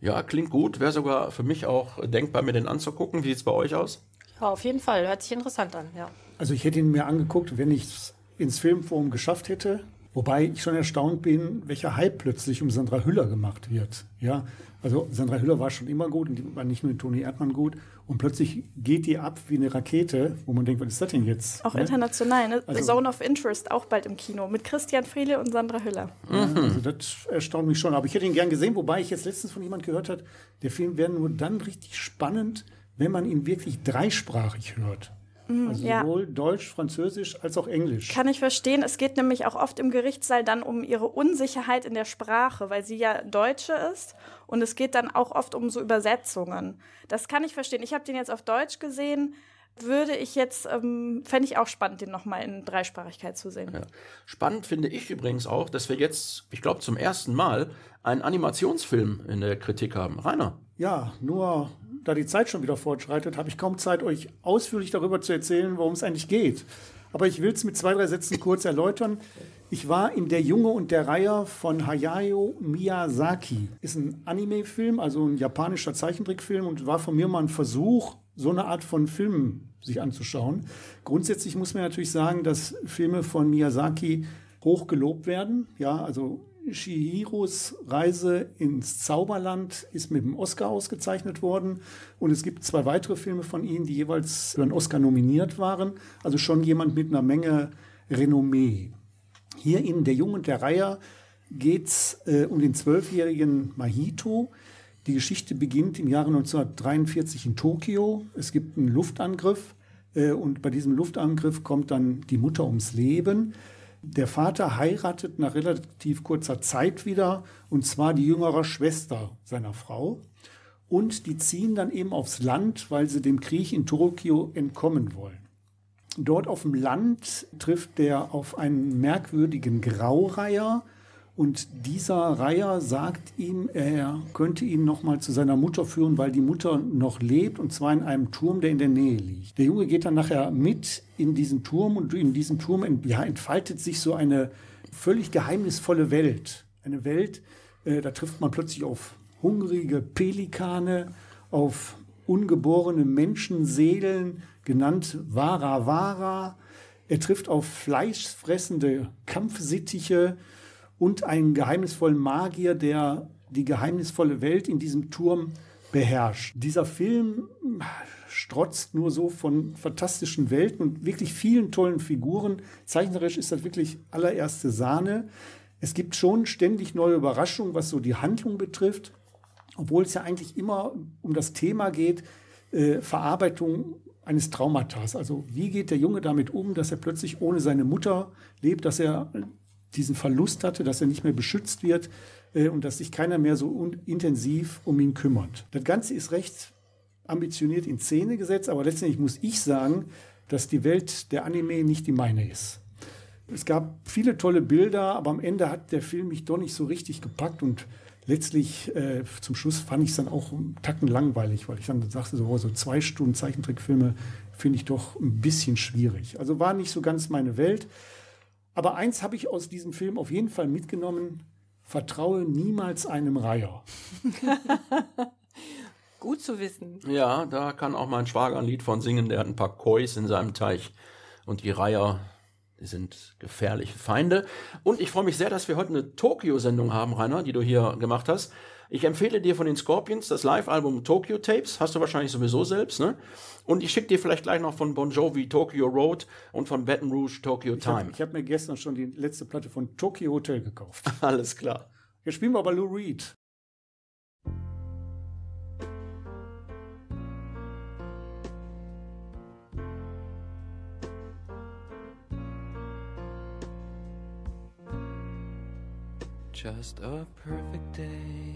Ja, klingt gut. Wäre sogar für mich auch denkbar, mir den anzugucken. Wie sieht es bei euch aus? Ja, auf jeden Fall. Hört sich interessant an, ja. Also ich hätte ihn mir angeguckt, wenn ich es ins Filmforum geschafft hätte. Wobei ich schon erstaunt bin, welcher Hype plötzlich um Sandra Hüller gemacht wird. Ja, also Sandra Hüller war schon immer gut und die war nicht nur in Toni Erdmann gut. Und plötzlich geht die ab wie eine Rakete, wo man denkt, was ist das denn jetzt? Auch Ne? international, ne? Also- Zone of Interest auch bald im Kino mit Christian Friele und Sandra Hüller. Ja, also das erstaunt mich schon. Aber ich hätte ihn gern gesehen, wobei ich jetzt letztens von jemand gehört hat, der Film wäre nur dann richtig spannend, wenn man ihn wirklich dreisprachig hört. Also ja. sowohl Deutsch, Französisch als auch Englisch. Kann ich verstehen. Es geht nämlich auch oft im Gerichtssaal dann um ihre Unsicherheit in der Sprache, weil sie ja Deutsche ist. Und es geht dann auch oft um so Übersetzungen. Das kann ich verstehen. Ich habe den jetzt auf Deutsch gesehen. Würde ich jetzt, ähm, fände ich auch spannend, den nochmal in Dreisprachigkeit zu sehen. Ja. Spannend finde ich übrigens auch, dass wir jetzt, ich glaube, zum ersten Mal einen Animationsfilm in der Kritik haben. Rainer. Ja, nur da die Zeit schon wieder fortschreitet, habe ich kaum Zeit, euch ausführlich darüber zu erzählen, worum es eigentlich geht. Aber ich will es mit zwei, drei Sätzen kurz erläutern. Ich war in Der Junge und der Reiher von Hayao Miyazaki. Ist ein Anime-Film, also ein japanischer Zeichentrickfilm und war von mir mal ein Versuch, so eine Art von Film sich anzuschauen. Grundsätzlich muss man natürlich sagen, dass Filme von Miyazaki hoch gelobt werden. Ja, also Shihiros Reise ins Zauberland ist mit dem Oscar ausgezeichnet worden. Und es gibt zwei weitere Filme von ihm, die jeweils für einen Oscar nominiert waren. Also schon jemand mit einer Menge Renommee. Hier in Der Junge und der Reiher geht es äh, um den zwölfjährigen Mahito, Die Geschichte beginnt im Jahre 1943 in Tokio. Es gibt einen Luftangriff äh, und bei diesem Luftangriff kommt dann die Mutter ums Leben. Der Vater heiratet nach relativ kurzer Zeit wieder und zwar die jüngere Schwester seiner Frau. Und die ziehen dann eben aufs Land, weil sie dem Krieg in Tokio entkommen wollen. Dort auf dem Land trifft der auf einen merkwürdigen Graureiher und dieser Reiher sagt ihm, er könnte ihn noch mal zu seiner Mutter führen, weil die Mutter noch lebt und zwar in einem Turm, der in der Nähe liegt. Der Junge geht dann nachher mit in diesen Turm und in diesem Turm ent- ja, entfaltet sich so eine völlig geheimnisvolle Welt. Eine Welt, äh, da trifft man plötzlich auf hungrige Pelikane, auf ungeborene Menschenseelen, genannt Vara Vara. Er trifft auf fleischfressende Kampfsittiche und einen geheimnisvollen Magier, der die geheimnisvolle Welt in diesem Turm beherrscht. Dieser Film strotzt nur so von fantastischen Welten und wirklich vielen tollen Figuren. Zeichnerisch ist das wirklich allererste Sahne. Es gibt schon ständig neue Überraschungen, was so die Handlung betrifft, obwohl es ja eigentlich immer um das Thema geht, äh, Verarbeitung eines Traumatas. Also wie geht der Junge damit um, dass er plötzlich ohne seine Mutter lebt, dass er diesen Verlust hatte, dass er nicht mehr beschützt wird äh, und dass sich keiner mehr so intensiv um ihn kümmert. Das Ganze ist recht ambitioniert in Szene gesetzt, aber letztendlich muss ich sagen, dass die Welt der Anime nicht die meine ist. Es gab viele tolle Bilder, aber am Ende hat der Film mich doch nicht so richtig gepackt und letztlich äh, zum Schluss fand ich es dann auch einen Tacken langweilig, weil ich dann sagte, so, oh, so zwei Stunden Zeichentrickfilme finde ich doch ein bisschen schwierig. Also war nicht so ganz meine Welt. Aber eins habe ich aus diesem Film auf jeden Fall mitgenommen. Vertraue niemals einem Reiher. Gut zu wissen. Ja, da kann auch mein Schwager ein Lied von singen. Der hat ein paar Kois in seinem Teich. Und die Reiher, die sind gefährliche Feinde. Und ich freue mich sehr, dass wir heute eine Tokio-Sendung haben, Rainer, die du hier gemacht hast. Ich empfehle dir von den Scorpions das Live-Album Tokyo Tapes. Hast du wahrscheinlich sowieso selbst, ne? Und ich schicke dir vielleicht gleich noch von Bon Jovi Tokyo Road und von Baton Rouge Tokyo Ich habe Time. hab mir gestern schon die letzte Platte von Tokyo Hotel gekauft. Alles klar. Jetzt spielen wir aber Lou Reed. Just a perfect day.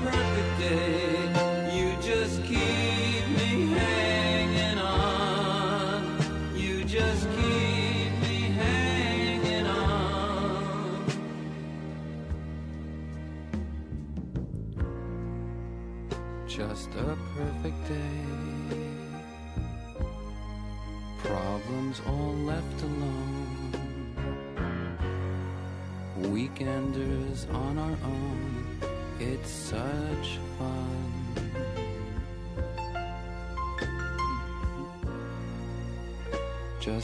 Right.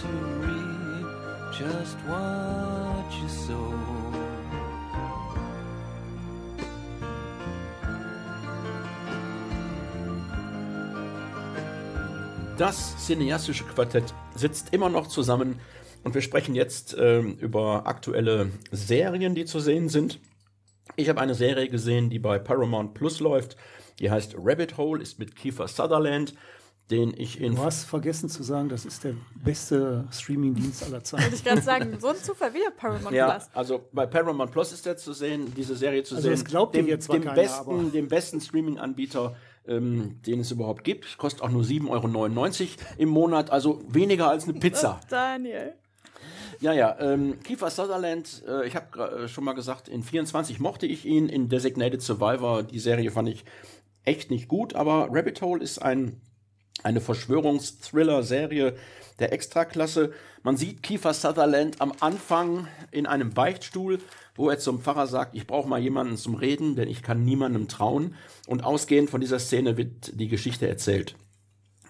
To reap just what you sow. Das cineastische Quartett sitzt immer noch zusammen und wir sprechen jetzt ähm, über aktuelle Serien, die zu sehen sind. Ich habe eine Serie gesehen, die bei Paramount Plus läuft. Die heißt Rabbit Hole, ist mit Kiefer Sutherland, den ich in Du hast vergessen zu sagen, das ist der beste Streamingdienst aller Zeiten. Wollte ich gerade sagen, so ein Zufall wieder Paramount ja, Plus. also bei Paramount Plus ist der zu sehen, diese Serie zu Also sehen. das glaubt dir dem, jetzt dem keiner, besten, dem besten Streaming-Anbieter, ähm, den es überhaupt gibt. Kostet auch nur 7,99 Euro im Monat, also weniger als eine Pizza. Daniel. Ja, ja, ähm, Kiefer Sutherland, äh, ich habe äh, schon mal gesagt, in 24 mochte ich ihn, in Designated Survivor, die Serie fand ich echt nicht gut, aber Rabbit Hole ist ein, eine Verschwörungsthriller-Serie der Extraklasse. Man sieht Kiefer Sutherland am Anfang in einem Beichtstuhl, wo er zum Pfarrer sagt, ich brauche mal jemanden zum Reden, denn ich kann niemandem trauen. Und ausgehend von dieser Szene wird die Geschichte erzählt.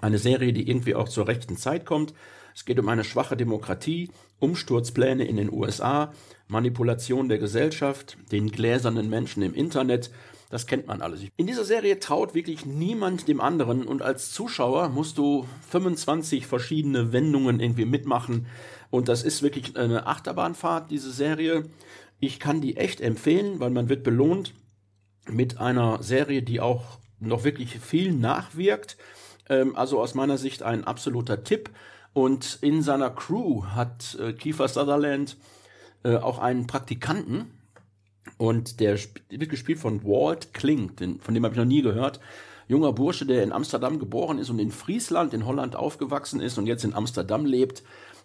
Eine Serie, die irgendwie auch zur rechten Zeit kommt. Es geht um eine schwache Demokratie, Umsturzpläne in den USA, Manipulation der Gesellschaft, den gläsernen Menschen im Internet. Das kennt man alles. In dieser Serie traut wirklich niemand dem anderen und als Zuschauer musst du 25 verschiedene Wendungen irgendwie mitmachen. Und das ist wirklich eine Achterbahnfahrt, diese Serie. Ich kann die echt empfehlen, weil man wird belohnt mit einer Serie, die auch noch wirklich viel nachwirkt. Ähm, also aus meiner Sicht ein absoluter Tipp. Und in seiner Crew hat äh, Kiefer Sutherland äh, auch einen Praktikanten. Und der wird gespielt von Walt Klink, den, von dem habe ich noch nie gehört. Junger Bursche, der in Amsterdam geboren ist und in Friesland, in Holland aufgewachsen ist und jetzt in Amsterdam lebt.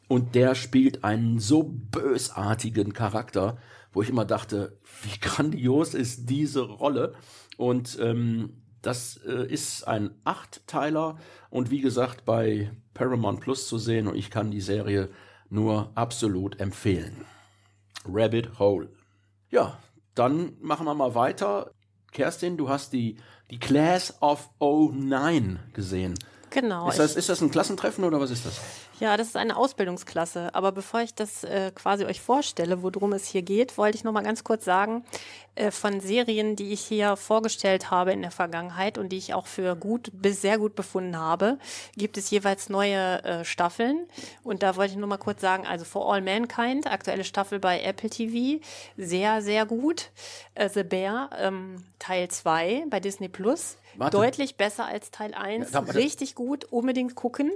Und der spielt einen so bösartigen Charakter, wo ich immer dachte, wie grandios ist diese Rolle. Und ähm, das äh, ist ein Achtteiler und wie gesagt bei Paramount Plus zu sehen und ich kann die Serie nur absolut empfehlen. Rabbit Hole. Ja, dann machen wir mal weiter. Kerstin, du hast die, die Class of 09 gesehen. Genau. Ist das, ist das ein Klassentreffen oder was ist das? Ja, das ist eine Ausbildungsklasse. Aber bevor ich das äh, quasi euch vorstelle, worum es hier geht, wollte ich noch mal ganz kurz sagen, äh, von Serien, die ich hier vorgestellt habe in der Vergangenheit und die ich auch für gut bis sehr gut befunden habe, gibt es jeweils neue äh, Staffeln. Und da wollte ich nur mal kurz sagen, also For All Mankind, aktuelle Staffel bei Apple TV, sehr, sehr gut. Äh, The Bear, ähm, Teil 2 bei Disney Plus. Warte. Deutlich besser als Teil 1. Ja, Richtig gut, unbedingt gucken.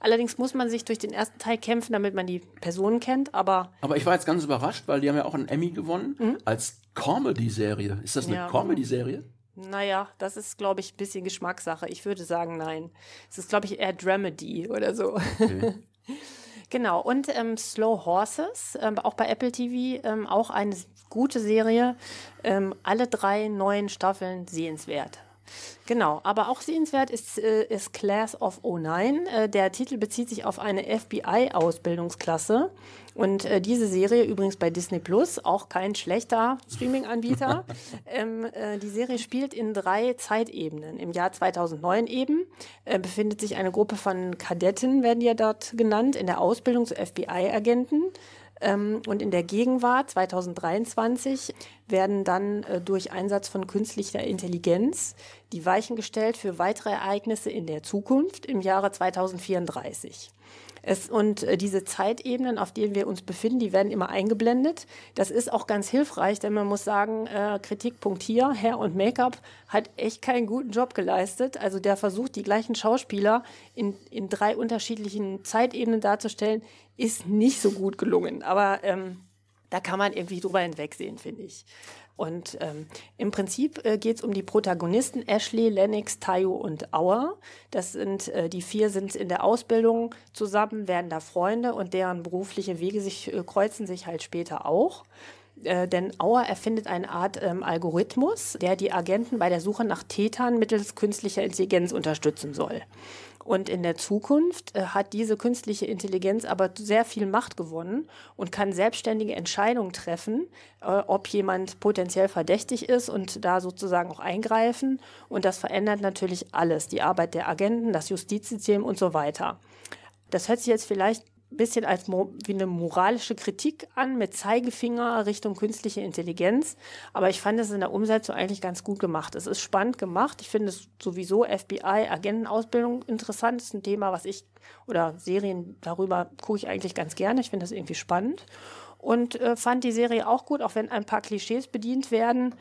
Allerdings muss man sich durch den ersten Teil kämpfen, damit man die Personen kennt. Aber Aber ich war jetzt ganz überrascht, weil die haben ja auch einen Emmy gewonnen als Comedy-Serie. Ist das eine Ja. Comedy-Serie? naja, das ist, glaube ich, ein bisschen Geschmackssache. Ich würde sagen, nein. Es ist, glaube ich, eher Dramedy oder so. Genau, und ähm, Slow Horses, ähm, auch bei Apple TV, ähm, auch eine gute Serie. Ähm, alle drei neuen Staffeln sehenswert. Genau, aber auch sehenswert ist, äh, ist Class of 09. Äh, der Titel bezieht sich auf eine FBI-Ausbildungsklasse. Und äh, diese Serie übrigens bei Disney Plus, auch kein schlechter Streaming-Anbieter. ähm, äh, die Serie spielt in drei Zeitebenen. Im Jahr 2009 eben äh, befindet sich eine Gruppe von Kadetten, werden die ja dort genannt, in der Ausbildung zu FBI-Agenten. Ähm, und in der Gegenwart 2023 werden dann äh, durch Einsatz von künstlicher Intelligenz die Weichen gestellt für weitere Ereignisse in der Zukunft im Jahre 2034. Es, und äh, diese Zeitebenen, auf denen wir uns befinden, die werden immer eingeblendet. Das ist auch ganz hilfreich, denn man muss sagen, äh, Kritikpunkt hier, Hair und Make-up hat echt keinen guten Job geleistet. Also der versucht, die gleichen Schauspieler in, in drei unterschiedlichen Zeitebenen darzustellen, ist nicht so gut gelungen. Aber ähm, da kann man irgendwie drüber hinwegsehen, finde ich. Und ähm, im Prinzip äh, geht es um die Protagonisten Ashley, Lennox, Tayo und Auer. Das sind äh, die vier sind in der Ausbildung zusammen, werden da Freunde und deren berufliche Wege sich äh, kreuzen sich halt später auch. Äh, denn Auer erfindet eine Art ähm, Algorithmus, der die Agenten bei der Suche nach Tätern mittels künstlicher Intelligenz unterstützen soll. Und in der Zukunft äh, hat diese künstliche Intelligenz aber sehr viel Macht gewonnen und kann selbstständige Entscheidungen treffen, äh, ob jemand potenziell verdächtig ist und da sozusagen auch eingreifen. Und das verändert natürlich alles, die Arbeit der Agenten, das Justizsystem und so weiter. Das hört sich jetzt vielleicht bisschen als wie eine moralische Kritik an, mit Zeigefinger Richtung künstliche Intelligenz. Aber ich fand es in der Umsetzung eigentlich ganz gut gemacht. Es ist spannend gemacht. Ich finde es sowieso FBI, Agentenausbildung interessant. Das ist ein Thema, was ich, oder Serien darüber gucke ich eigentlich ganz gerne. Ich finde das irgendwie spannend. Und äh, fand die Serie auch gut, auch wenn ein paar Klischees bedient werden.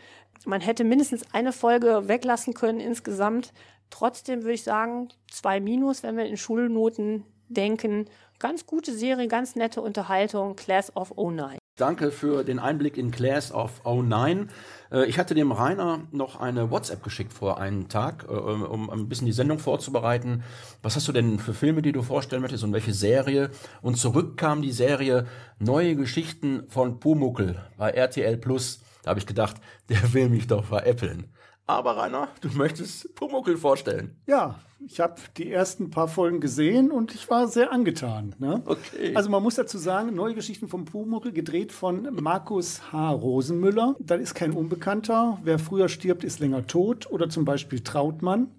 Man hätte mindestens eine Folge weglassen können insgesamt. Trotzdem würde ich sagen, zwei Minus, wenn wir in Schulnoten denken. Ganz gute Serie, ganz nette Unterhaltung, Class of 09. Danke für den Einblick in Class of 09. Äh, Ich hatte dem Rainer noch eine WhatsApp geschickt vor einem Tag, äh, um ein bisschen die Sendung vorzubereiten. Was hast du denn für Filme, die du vorstellen möchtest und welche Serie? Und zurück kam die Serie Neue Geschichten von Pumuckel bei RTL Plus. Da habe ich gedacht, der will mich doch veräppeln. Aber Rainer, du möchtest Pumuckel vorstellen. Ja, ich habe die ersten paar Folgen gesehen und ich war sehr angetan. Ne? Okay. Also man muss dazu sagen, neue Geschichten vom Pumuckl, gedreht von Markus H. Rosenmüller. Das ist kein Unbekannter. Wer früher stirbt, ist länger tot. Oder zum Beispiel Trautmann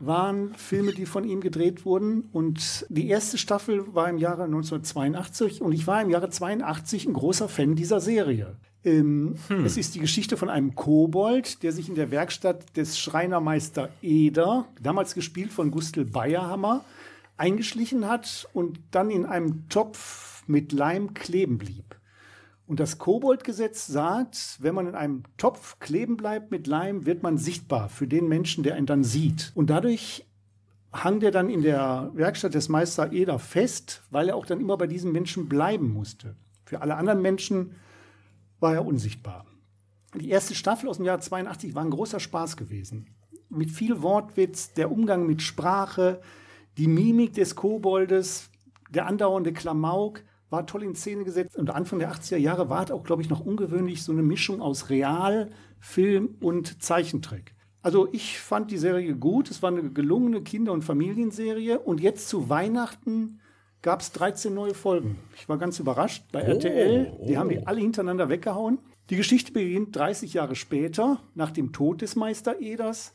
waren Filme, die von ihm gedreht wurden. Und die erste Staffel war im Jahre 1982 und ich war im Jahre 82 ein großer Fan dieser Serie. Ähm, Es ist die Geschichte von einem Kobold, der sich in der Werkstatt des Schreinermeister Eder, damals gespielt von Gustl Bayerhammer, eingeschlichen hat und dann in einem Topf mit Leim kleben blieb. Und das Koboldgesetz sagt, wenn man in einem Topf kleben bleibt mit Leim, wird man sichtbar für den Menschen, der einen dann sieht. Und dadurch hang der dann in der Werkstatt des Meister Eder fest, weil er auch dann immer bei diesen Menschen bleiben musste. Für alle anderen Menschen war er unsichtbar. Die erste Staffel aus dem Jahr 82 war ein großer Spaß gewesen. Mit viel Wortwitz, der Umgang mit Sprache, die Mimik des Koboldes, der andauernde Klamauk war toll in Szene gesetzt. Und Anfang der 80er Jahre war es auch, glaube ich, noch ungewöhnlich so eine Mischung aus Real, Film und Zeichentrick. Also ich fand die Serie gut. Es war eine gelungene Kinder- und Familienserie. Und jetzt zu Weihnachten gab es 13 neue Folgen. Ich war ganz überrascht bei RTL. Die haben die alle hintereinander weggehauen. Die Geschichte beginnt 30 Jahre später, nach dem Tod des Meister Eders.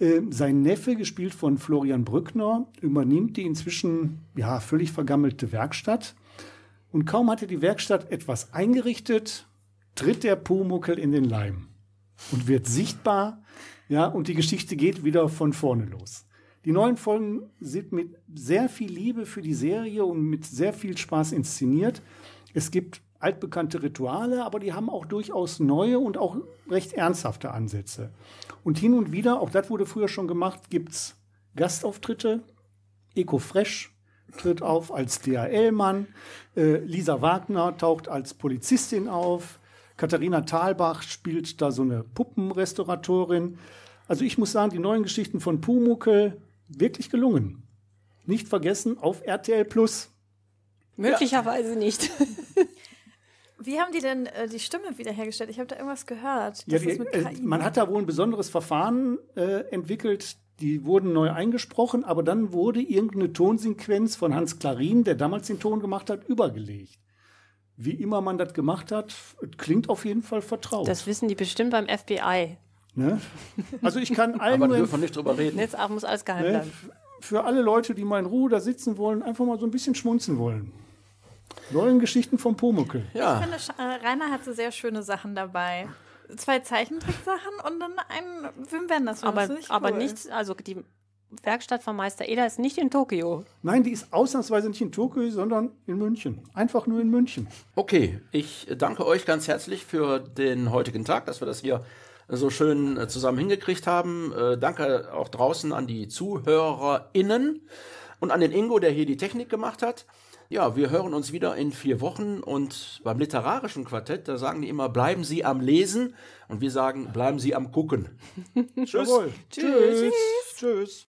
Ähm, sein Neffe, gespielt von Florian Brückner, übernimmt die inzwischen ja, völlig vergammelte Werkstatt. Und kaum hatte die Werkstatt etwas eingerichtet, tritt der Pumuckel in den Leim und wird sichtbar. Ja, und die Geschichte geht wieder von vorne los. Die neuen Folgen sind mit sehr viel Liebe für die Serie und mit sehr viel Spaß inszeniert. Es gibt altbekannte Rituale, aber die haben auch durchaus neue und auch recht ernsthafte Ansätze. Und hin und wieder, auch das wurde früher schon gemacht, gibt's Gastauftritte. Eco Fresh tritt auf als DHL-Mann. Äh, Lisa Wagner taucht als Polizistin auf. Katharina Thalbach spielt da so eine Puppenrestauratorin. Also ich muss sagen, die neuen Geschichten von Pumuckel wirklich gelungen. Nicht vergessen auf RTL Plus. Möglicherweise nicht. Wie haben die denn äh, die Stimme wiederhergestellt? Ich habe da irgendwas gehört. Ja, die, äh, man hat da wohl ein besonderes Verfahren äh, entwickelt. Die wurden neu eingesprochen, aber dann wurde irgendeine Tonsequenz von Hans Klarin, der damals den Ton gemacht hat, übergelegt. Wie immer man das gemacht hat, klingt auf jeden Fall vertraut. Das wissen die bestimmt beim FBI. Ne? Also ich kann allen Aber dürfen nicht drüber reden. Jetzt auch muss alles geheim ne, bleiben. f- für alle Leute, die mal in Ruhe da sitzen wollen, einfach mal so ein bisschen schmunzen wollen. Neuen Geschichten vom Pumuckel. Ich Ja, finde, Sch- äh, Rainer hatte sehr schöne Sachen dabei. Zwei Zeichentricksachen und dann ein Wim Wenders. Aber, finde ich aber cool. nichts, also die Werkstatt von Meister Eder ist nicht in Tokio. Nein, die ist ausnahmsweise nicht in Tokio, sondern in München. Einfach nur in München. okay. Ich danke euch ganz herzlich für den heutigen Tag, dass wir das hier so schön äh, zusammen hingekriegt haben. Äh, danke auch draußen an die ZuhörerInnen und an den Ingo, der hier die Technik gemacht hat. Ja, wir hören uns wieder in vier Wochen und beim literarischen Quartett, da sagen die immer, bleiben Sie am Lesen und wir sagen, bleiben Sie am Gucken. Tschüss. Jawohl. Tschüss. Tschüss.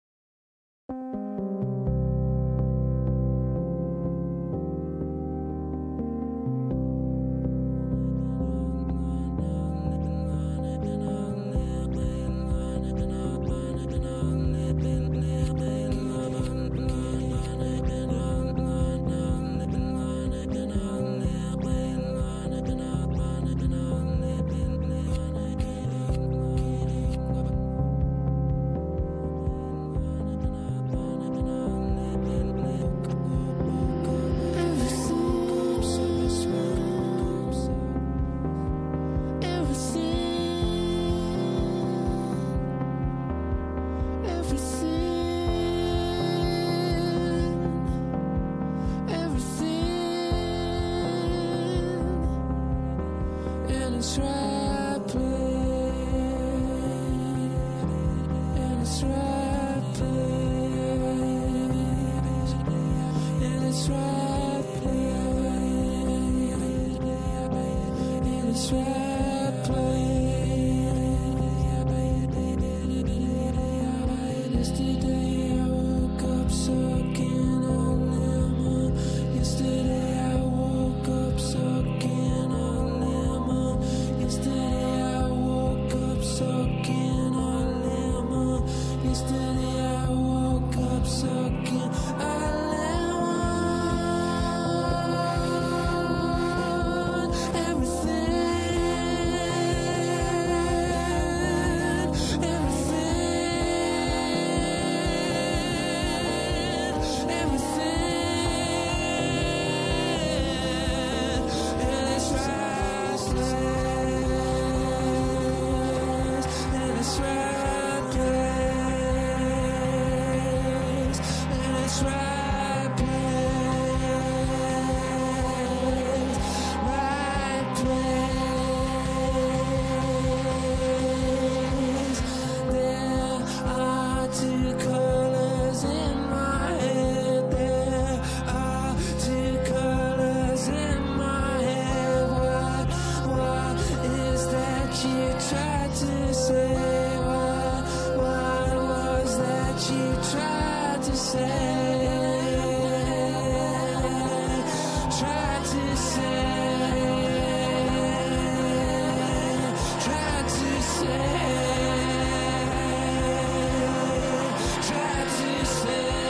say, try to say.